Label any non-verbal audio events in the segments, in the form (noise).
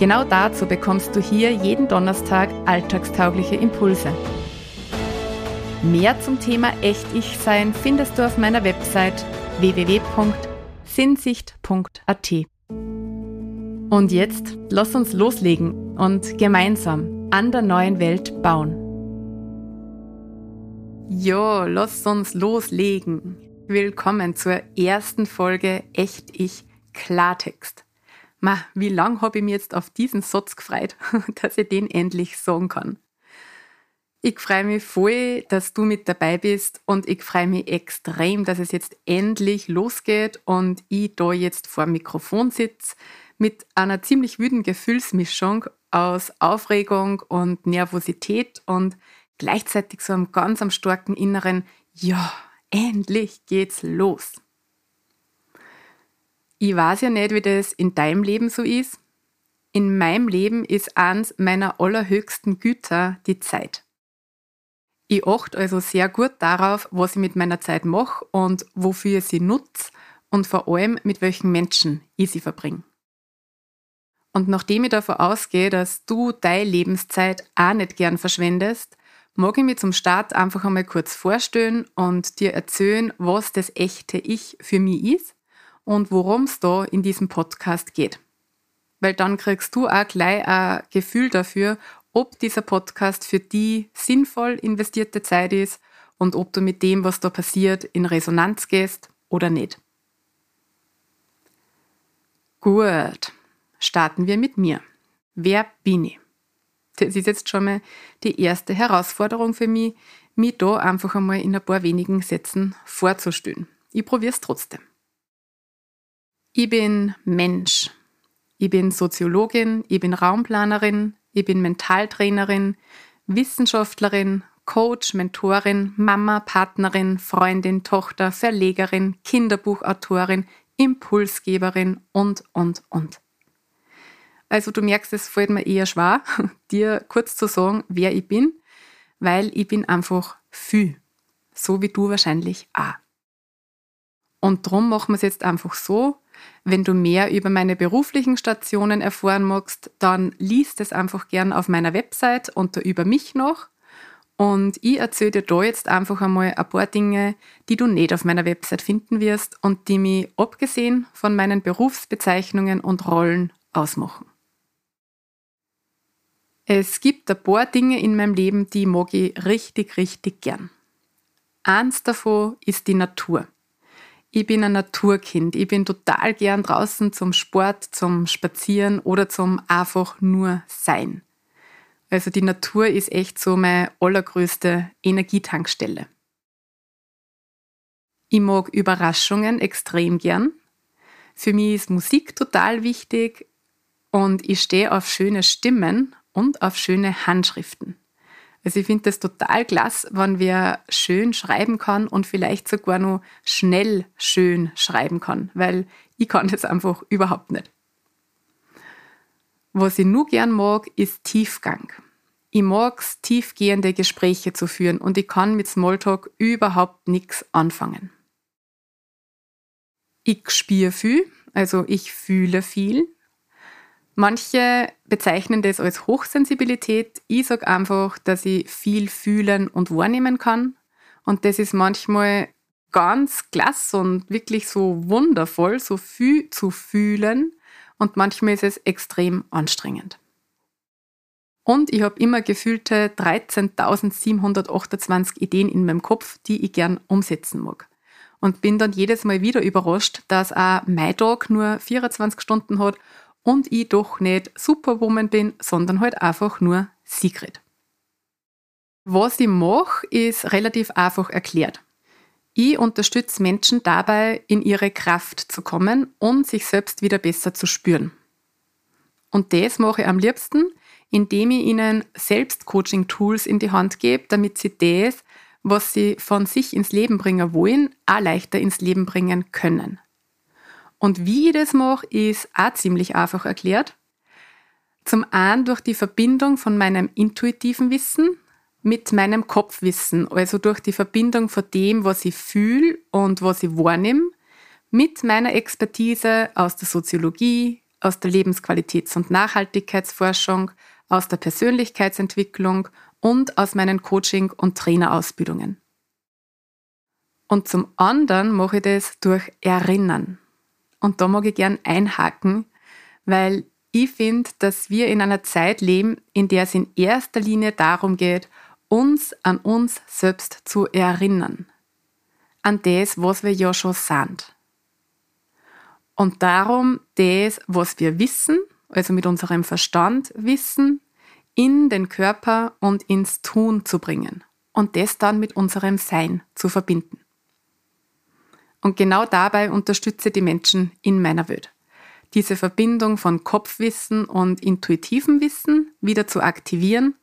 Genau dazu bekommst du hier jeden Donnerstag alltagstaugliche Impulse. Mehr zum Thema Echt-Ich-Sein findest du auf meiner Website www.sinnsicht.at. Und jetzt lass uns loslegen und gemeinsam an der neuen Welt bauen. Jo, lass uns loslegen. Willkommen zur ersten Folge Echt Ich Klartext. Ma, wie lang habe ich mir jetzt auf diesen Satz gefreut, (laughs) dass ich den endlich sagen kann. Ich freue mich voll, dass du mit dabei bist und ich freue mich extrem, dass es jetzt endlich losgeht und ich da jetzt vor dem Mikrofon sitze mit einer ziemlich wüden Gefühlsmischung aus Aufregung und Nervosität und gleichzeitig so einem ganz am starken inneren Ja, endlich geht's los. Ich weiß ja nicht, wie das in deinem Leben so ist. In meinem Leben ist eins meiner allerhöchsten Güter die Zeit. Ich achte also sehr gut darauf, was ich mit meiner Zeit mache und wofür ich sie nutze und vor allem mit welchen Menschen ich sie verbringe. Und nachdem ich davon ausgehe, dass du deine Lebenszeit auch nicht gern verschwendest, mag ich mir zum Start einfach einmal kurz vorstellen und dir erzählen, was das echte Ich für mich ist und worum es da in diesem Podcast geht. Weil dann kriegst du auch gleich ein Gefühl dafür, ob dieser Podcast für die sinnvoll investierte Zeit ist und ob du mit dem, was da passiert, in Resonanz gehst oder nicht. Gut, starten wir mit mir. Wer bin ich? Das ist jetzt schon mal die erste Herausforderung für mich, mich da einfach einmal in ein paar wenigen Sätzen vorzustellen. Ich probiere es trotzdem. Ich bin Mensch. Ich bin Soziologin, ich bin Raumplanerin, ich bin Mentaltrainerin, Wissenschaftlerin, Coach, Mentorin, Mama, Partnerin, Freundin, Tochter, Verlegerin, Kinderbuchautorin, Impulsgeberin und, und, und. Also du merkst, es fällt mir eher schwer, (laughs) dir kurz zu sagen, wer ich bin, weil ich bin einfach viel. So wie du wahrscheinlich auch. Und darum machen wir es jetzt einfach so, wenn du mehr über meine beruflichen Stationen erfahren magst, dann liest es einfach gern auf meiner Website unter über mich noch. Und ich erzähle dir da jetzt einfach einmal ein paar Dinge, die du nicht auf meiner Website finden wirst und die mich abgesehen von meinen Berufsbezeichnungen und Rollen ausmachen. Es gibt ein paar Dinge in meinem Leben, die mag ich richtig, richtig gern. Eins davon ist die Natur. Ich bin ein Naturkind. Ich bin total gern draußen zum Sport, zum Spazieren oder zum einfach nur Sein. Also die Natur ist echt so meine allergrößte Energietankstelle. Ich mag Überraschungen extrem gern. Für mich ist Musik total wichtig und ich stehe auf schöne Stimmen und auf schöne Handschriften. Also ich finde das total klasse, wenn wer schön schreiben kann und vielleicht sogar noch schnell schön schreiben kann, weil ich kann das einfach überhaupt nicht. Was ich nur gern mag, ist Tiefgang. Ich mag es, tiefgehende Gespräche zu führen und ich kann mit Smalltalk überhaupt nichts anfangen. Ich spüre viel, also ich fühle viel Manche bezeichnen das als Hochsensibilität. Ich sage einfach, dass ich viel fühlen und wahrnehmen kann. Und das ist manchmal ganz klasse und wirklich so wundervoll, so viel zu fühlen. Und manchmal ist es extrem anstrengend. Und ich habe immer gefühlte 13.728 Ideen in meinem Kopf, die ich gern umsetzen mag. Und bin dann jedes Mal wieder überrascht, dass auch mein Tag nur 24 Stunden hat und ich doch nicht Superwoman bin, sondern halt einfach nur Secret. Was ich mache, ist relativ einfach erklärt. Ich unterstütze Menschen dabei, in ihre Kraft zu kommen und sich selbst wieder besser zu spüren. Und das mache ich am liebsten, indem ich ihnen selbst Coaching-Tools in die Hand gebe, damit sie das, was sie von sich ins Leben bringen wollen, auch leichter ins Leben bringen können. Und wie ich das mache, ist auch ziemlich einfach erklärt. Zum einen durch die Verbindung von meinem intuitiven Wissen mit meinem Kopfwissen, also durch die Verbindung von dem, was ich fühle und was ich wahrnehme, mit meiner Expertise aus der Soziologie, aus der Lebensqualitäts- und Nachhaltigkeitsforschung, aus der Persönlichkeitsentwicklung und aus meinen Coaching- und Trainerausbildungen. Und zum anderen mache ich das durch Erinnern. Und da mag ich gern einhaken, weil ich finde, dass wir in einer Zeit leben, in der es in erster Linie darum geht, uns an uns selbst zu erinnern. An das, was wir ja schon sind. Und darum das, was wir wissen, also mit unserem Verstand wissen, in den Körper und ins Tun zu bringen und das dann mit unserem Sein zu verbinden. Und genau dabei unterstütze die Menschen in meiner Welt. Diese Verbindung von Kopfwissen und intuitivem Wissen wieder zu aktivieren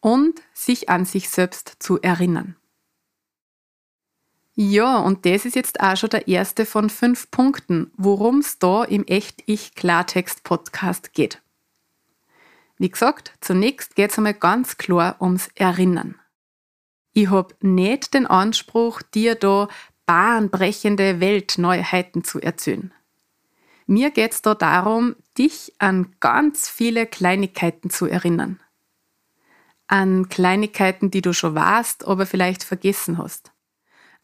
und sich an sich selbst zu erinnern. Ja, und das ist jetzt auch schon der erste von fünf Punkten, worum es da im Echt-Ich-Klartext-Podcast geht. Wie gesagt, zunächst geht es einmal ganz klar ums Erinnern. Ich habe nicht den Anspruch, dir da bahnbrechende Weltneuheiten zu erzählen. Mir geht es da darum, dich an ganz viele Kleinigkeiten zu erinnern. An Kleinigkeiten, die du schon warst, aber vielleicht vergessen hast.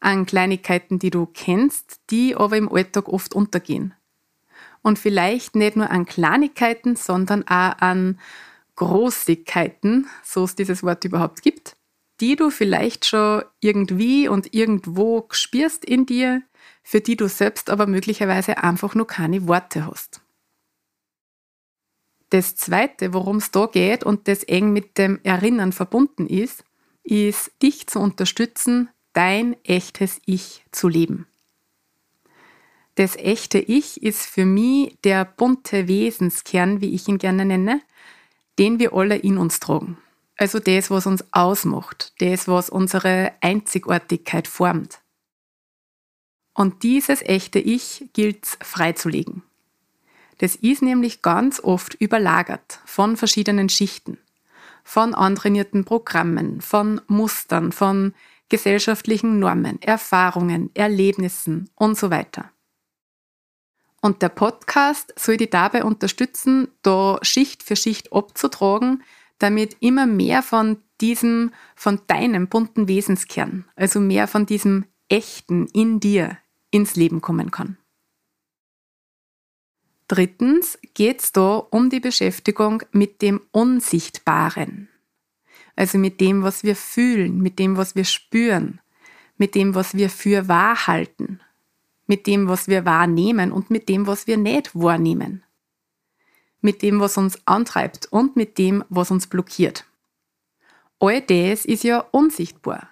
An Kleinigkeiten, die du kennst, die aber im Alltag oft untergehen. Und vielleicht nicht nur an Kleinigkeiten, sondern auch an Großigkeiten, so es dieses Wort überhaupt gibt, die du vielleicht schon irgendwie und irgendwo spürst in dir, für die du selbst aber möglicherweise einfach nur keine Worte hast. Das Zweite, worum es da geht und das eng mit dem Erinnern verbunden ist, ist, dich zu unterstützen, dein echtes Ich zu leben. Das echte Ich ist für mich der bunte Wesenskern, wie ich ihn gerne nenne, den wir alle in uns tragen. Also das, was uns ausmacht, das, was unsere Einzigartigkeit formt. Und dieses echte Ich gilt freizulegen. Das ist nämlich ganz oft überlagert von verschiedenen Schichten, von antrainierten Programmen, von Mustern, von gesellschaftlichen Normen, Erfahrungen, Erlebnissen und so weiter. Und der Podcast soll dich dabei unterstützen, da Schicht für Schicht abzutragen, damit immer mehr von diesem, von deinem bunten Wesenskern, also mehr von diesem Echten in dir ins Leben kommen kann. Drittens geht es da um die Beschäftigung mit dem Unsichtbaren. Also mit dem, was wir fühlen, mit dem, was wir spüren, mit dem, was wir für wahr halten, mit dem, was wir wahrnehmen und mit dem, was wir nicht wahrnehmen. Mit dem, was uns antreibt und mit dem, was uns blockiert. All das ist ja unsichtbar.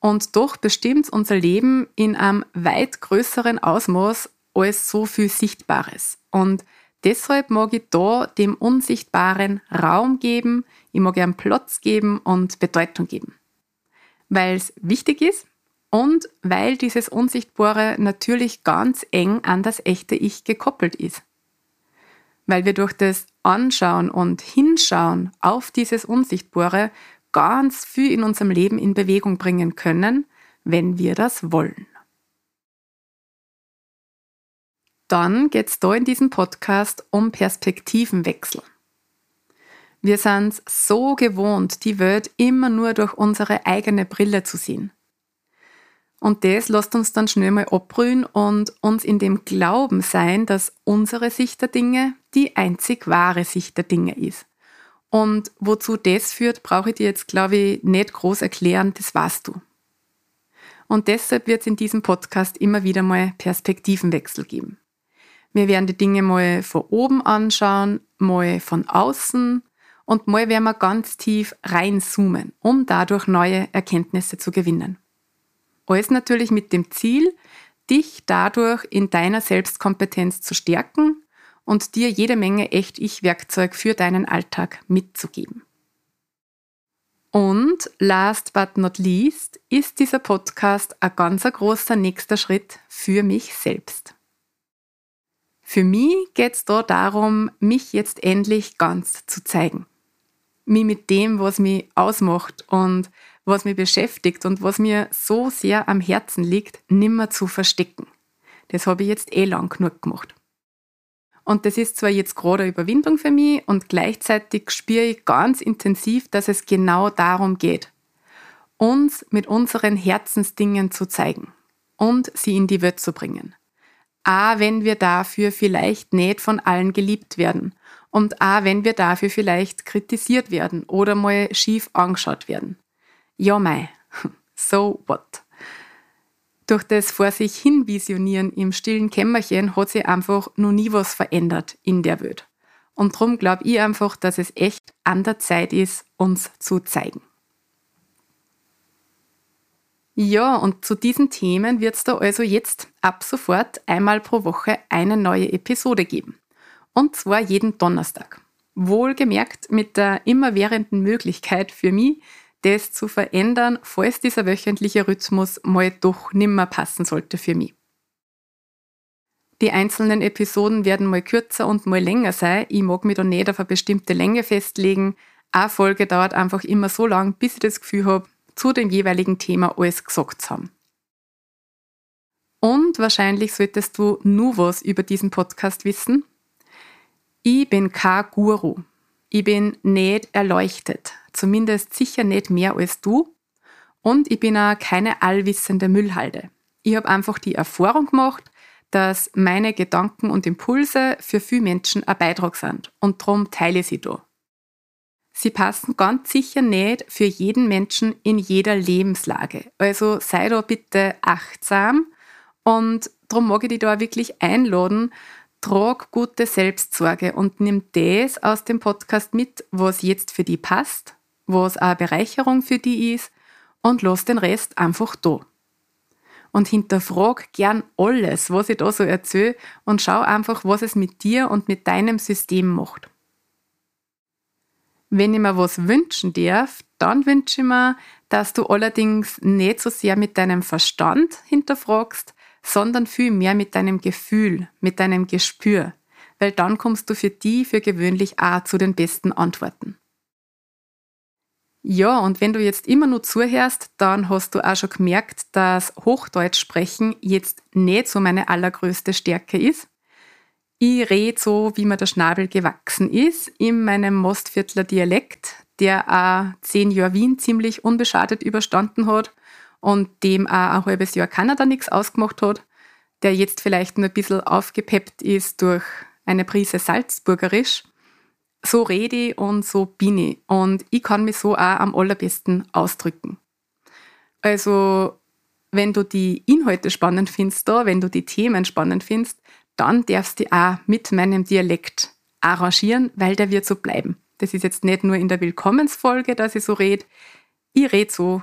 Und doch bestimmt unser Leben in einem weit größeren Ausmaß als so viel Sichtbares. Und deshalb mag ich da dem Unsichtbaren Raum geben, ich mag ihm Platz geben und Bedeutung geben. Weil es wichtig ist und weil dieses Unsichtbare natürlich ganz eng an das echte Ich gekoppelt ist. Weil wir durch das Anschauen und Hinschauen auf dieses Unsichtbare ganz viel in unserem Leben in Bewegung bringen können, wenn wir das wollen. Dann geht es da in diesem Podcast um Perspektivenwechsel. Wir sind so gewohnt, die Welt immer nur durch unsere eigene Brille zu sehen. Und das lässt uns dann schnell mal abbrühen und uns in dem Glauben sein, dass unsere Sicht der Dinge die einzig wahre Sicht der Dinge ist. Und wozu das führt, brauche ich dir jetzt, glaube ich, nicht groß erklären, das weißt du. Und deshalb wird es in diesem Podcast immer wieder mal Perspektivenwechsel geben. Wir werden die Dinge mal von oben anschauen, mal von außen und mal werden wir ganz tief reinzoomen, um dadurch neue Erkenntnisse zu gewinnen. Alles natürlich mit dem Ziel, dich dadurch in deiner Selbstkompetenz zu stärken und dir jede Menge Echt-Ich-Werkzeug für deinen Alltag mitzugeben. Und last but not least ist dieser Podcast ein ganz großer nächster Schritt für mich selbst. Für mich geht es da darum, mich jetzt endlich ganz zu zeigen. Mich mit dem, was mich ausmacht und was mich beschäftigt und was mir so sehr am Herzen liegt, nimmer zu verstecken. Das habe ich jetzt eh lang genug gemacht. Und das ist zwar jetzt gerade eine Überwindung für mich und gleichzeitig spüre ich ganz intensiv, dass es genau darum geht, uns mit unseren Herzensdingen zu zeigen und sie in die Welt zu bringen. A, wenn wir dafür vielleicht nicht von allen geliebt werden und A, wenn wir dafür vielleicht kritisiert werden oder mal schief angeschaut werden. Ja, mei, (laughs) so what? Durch das vor sich hin visionieren im stillen Kämmerchen hat sich einfach noch nie was verändert in der Welt. Und darum glaube ich einfach, dass es echt an der Zeit ist, uns zu zeigen. Ja, und zu diesen Themen wird es da also jetzt ab sofort einmal pro Woche eine neue Episode geben. Und zwar jeden Donnerstag. Wohlgemerkt mit der immerwährenden Möglichkeit für mich, das zu verändern, falls dieser wöchentliche Rhythmus mal doch nimmer passen sollte für mich. Die einzelnen Episoden werden mal kürzer und mal länger sein. Ich mag mich da nicht auf eine bestimmte Länge festlegen. Eine Folge dauert einfach immer so lang, bis ich das Gefühl habe, zu dem jeweiligen Thema alles gesagt zu haben. Und wahrscheinlich solltest du nur was über diesen Podcast wissen. Ich bin kein Guru. Ich bin nicht erleuchtet zumindest sicher nicht mehr als du. Und ich bin auch keine allwissende Müllhalde. Ich habe einfach die Erfahrung gemacht, dass meine Gedanken und Impulse für viele Menschen ein Beitrag sind und darum teile ich sie da. Sie passen ganz sicher nicht für jeden Menschen in jeder Lebenslage. Also sei da bitte achtsam und darum mag ich dich da wirklich einladen, trag gute Selbstsorge und nimm das aus dem Podcast mit, was jetzt für dich passt was eine Bereicherung für die ist und lass den Rest einfach da. Und hinterfrag gern alles, was ich da so erzähle und schau einfach, was es mit dir und mit deinem System macht. Wenn ich mir was wünschen darf, dann wünsche ich mir, dass du allerdings nicht so sehr mit deinem Verstand hinterfragst, sondern viel mehr mit deinem Gefühl, mit deinem Gespür, weil dann kommst du für die für gewöhnlich auch zu den besten Antworten. Ja, und wenn du jetzt immer nur zuhörst, dann hast du auch schon gemerkt, dass Hochdeutsch sprechen jetzt nicht so meine allergrößte Stärke ist. Ich rede so, wie mir der Schnabel gewachsen ist, in meinem Mostviertler Dialekt, der auch zehn Jahre Wien ziemlich unbeschadet überstanden hat und dem auch ein halbes Jahr Kanada nichts ausgemacht hat, der jetzt vielleicht nur ein bisschen aufgepeppt ist durch eine Prise Salzburgerisch so rede ich und so bin ich. Und ich kann mich so auch am allerbesten ausdrücken. Also, wenn du die Inhalte spannend findest, da, wenn du die Themen spannend findest, dann darfst du auch mit meinem Dialekt arrangieren, weil der wird so bleiben. Das ist jetzt nicht nur in der Willkommensfolge, dass ich so rede. Ich rede so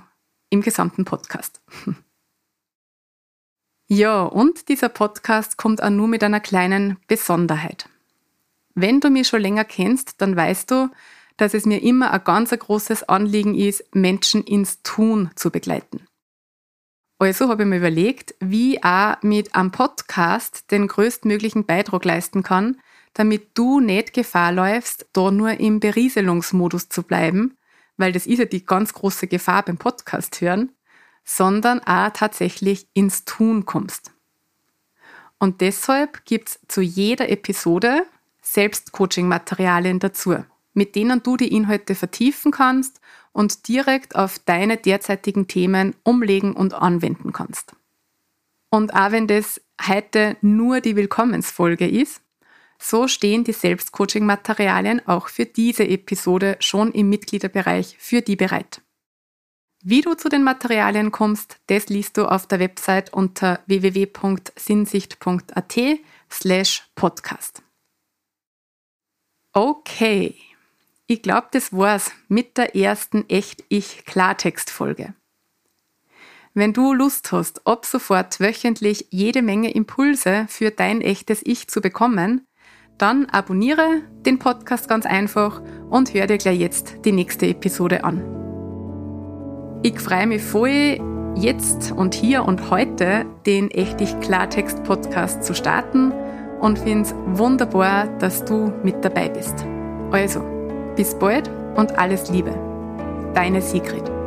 im gesamten Podcast. (laughs) ja, und dieser Podcast kommt auch nur mit einer kleinen Besonderheit. Wenn du mich schon länger kennst, dann weißt du, dass es mir immer ein ganz großes Anliegen ist, Menschen ins Tun zu begleiten. Also habe ich mir überlegt, wie ich auch mit einem Podcast den größtmöglichen Beitrag leisten kann, damit du nicht Gefahr läufst, da nur im Berieselungsmodus zu bleiben, weil das ist ja die ganz große Gefahr beim Podcast hören, sondern auch tatsächlich ins Tun kommst. Und deshalb gibt es zu jeder Episode Selbstcoaching-Materialien dazu, mit denen du die Inhalte vertiefen kannst und direkt auf deine derzeitigen Themen umlegen und anwenden kannst. Und auch wenn das heute nur die Willkommensfolge ist, so stehen die Selbstcoaching-Materialien auch für diese Episode schon im Mitgliederbereich für die bereit. Wie du zu den Materialien kommst, das liest du auf der Website unter www.sinnsicht.at slash podcast. Okay, ich glaube, das war's mit der ersten Echt-Ich-Klartext-Folge. Wenn du Lust hast, ab sofort wöchentlich jede Menge Impulse für dein echtes Ich zu bekommen, Dann abonniere den Podcast ganz einfach und hör dir gleich jetzt die nächste Episode an. Ich freue mich voll, jetzt und hier und heute den Echtig Klartext Podcast zu starten und finde es wunderbar, dass du mit dabei bist. Also, bis bald und alles Liebe. Deine Sigrid.